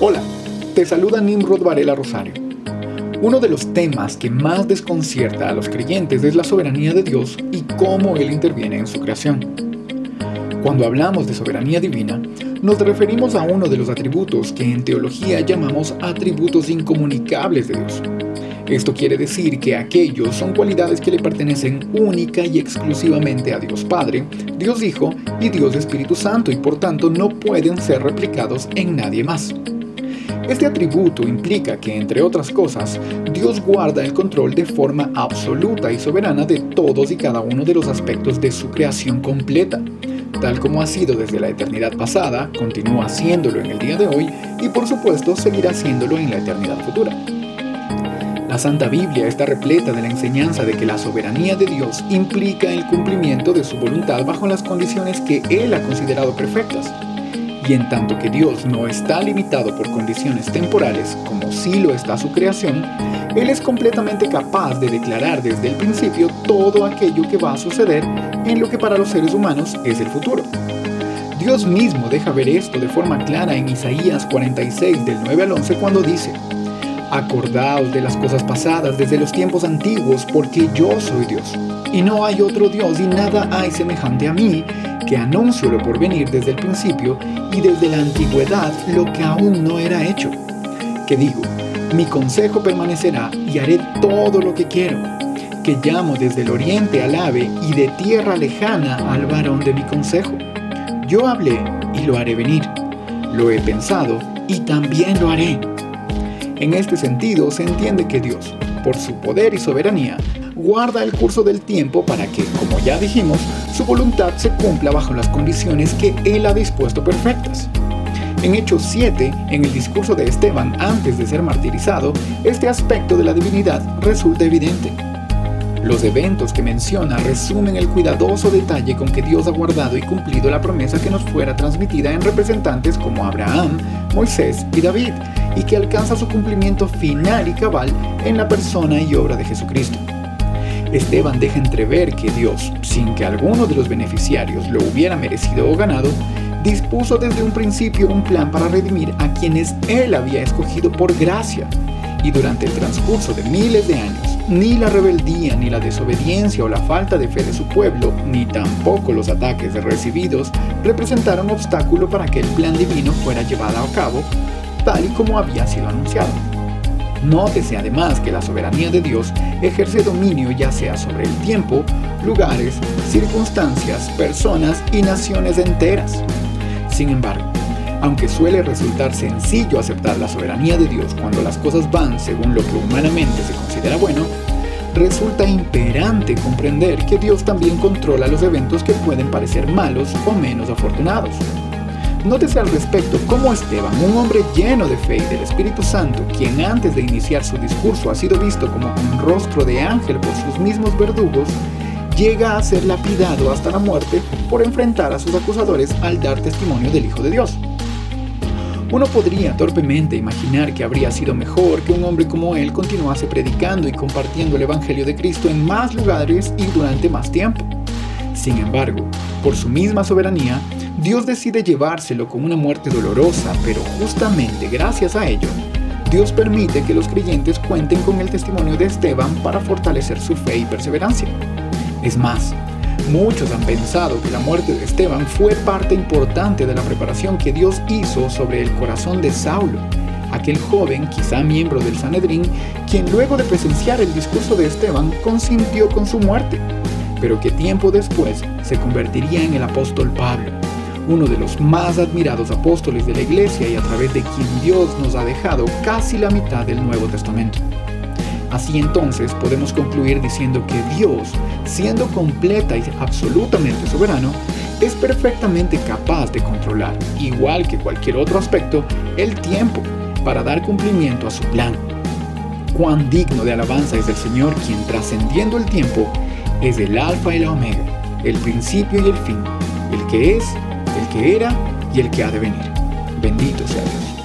Hola, te saluda Nimrod Varela Rosario. Uno de los temas que más desconcierta a los creyentes es la soberanía de Dios y cómo Él interviene en su creación. Cuando hablamos de soberanía divina, nos referimos a uno de los atributos que en teología llamamos atributos incomunicables de Dios. Esto quiere decir que aquellos son cualidades que le pertenecen única y exclusivamente a Dios Padre, Dios Hijo y Dios Espíritu Santo y por tanto no pueden ser replicados en nadie más. Este atributo implica que, entre otras cosas, Dios guarda el control de forma absoluta y soberana de todos y cada uno de los aspectos de su creación completa, tal como ha sido desde la eternidad pasada, continúa haciéndolo en el día de hoy y por supuesto seguirá haciéndolo en la eternidad futura. La Santa Biblia está repleta de la enseñanza de que la soberanía de Dios implica el cumplimiento de su voluntad bajo las condiciones que Él ha considerado perfectas. Y en tanto que Dios no está limitado por condiciones temporales como sí lo está su creación, Él es completamente capaz de declarar desde el principio todo aquello que va a suceder en lo que para los seres humanos es el futuro. Dios mismo deja ver esto de forma clara en Isaías 46 del 9 al 11 cuando dice, Acordaos de las cosas pasadas desde los tiempos antiguos, porque yo soy Dios. Y no hay otro Dios y nada hay semejante a mí, que anuncio lo por venir desde el principio y desde la antigüedad lo que aún no era hecho. Que digo, mi consejo permanecerá y haré todo lo que quiero. Que llamo desde el oriente al ave y de tierra lejana al varón de mi consejo. Yo hablé y lo haré venir. Lo he pensado y también lo haré. En este sentido, se entiende que Dios, por su poder y soberanía, guarda el curso del tiempo para que, como ya dijimos, su voluntad se cumpla bajo las condiciones que Él ha dispuesto perfectas. En Hechos 7, en el discurso de Esteban antes de ser martirizado, este aspecto de la divinidad resulta evidente. Los eventos que menciona resumen el cuidadoso detalle con que Dios ha guardado y cumplido la promesa que nos fuera transmitida en representantes como Abraham, Moisés y David, y que alcanza su cumplimiento final y cabal en la persona y obra de Jesucristo. Esteban deja entrever que Dios, sin que alguno de los beneficiarios lo hubiera merecido o ganado, dispuso desde un principio un plan para redimir a quienes él había escogido por gracia. Y durante el transcurso de miles de años, ni la rebeldía, ni la desobediencia o la falta de fe de su pueblo, ni tampoco los ataques recibidos representaron obstáculo para que el plan divino fuera llevado a cabo tal y como había sido anunciado. Nótese además que la soberanía de Dios ejerce dominio ya sea sobre el tiempo, lugares, circunstancias, personas y naciones enteras. Sin embargo, aunque suele resultar sencillo aceptar la soberanía de Dios cuando las cosas van según lo que humanamente se considera bueno, resulta imperante comprender que Dios también controla los eventos que pueden parecer malos o menos afortunados. Nótese al respecto cómo Esteban, un hombre lleno de fe y del Espíritu Santo, quien antes de iniciar su discurso ha sido visto como un rostro de ángel por sus mismos verdugos, llega a ser lapidado hasta la muerte por enfrentar a sus acusadores al dar testimonio del Hijo de Dios. Uno podría torpemente imaginar que habría sido mejor que un hombre como él continuase predicando y compartiendo el Evangelio de Cristo en más lugares y durante más tiempo. Sin embargo, por su misma soberanía, Dios decide llevárselo con una muerte dolorosa, pero justamente gracias a ello, Dios permite que los creyentes cuenten con el testimonio de Esteban para fortalecer su fe y perseverancia. Es más, muchos han pensado que la muerte de Esteban fue parte importante de la preparación que Dios hizo sobre el corazón de Saulo, aquel joven, quizá miembro del Sanedrín, quien luego de presenciar el discurso de Esteban consintió con su muerte, pero que tiempo después se convertiría en el apóstol Pablo uno de los más admirados apóstoles de la Iglesia y a través de quien Dios nos ha dejado casi la mitad del Nuevo Testamento. Así entonces podemos concluir diciendo que Dios, siendo completa y absolutamente soberano, es perfectamente capaz de controlar, igual que cualquier otro aspecto, el tiempo para dar cumplimiento a su plan. Cuán digno de alabanza es el Señor quien trascendiendo el tiempo es el alfa y la omega, el principio y el fin, el que es, el que era y el que ha de venir. Bendito sea Dios.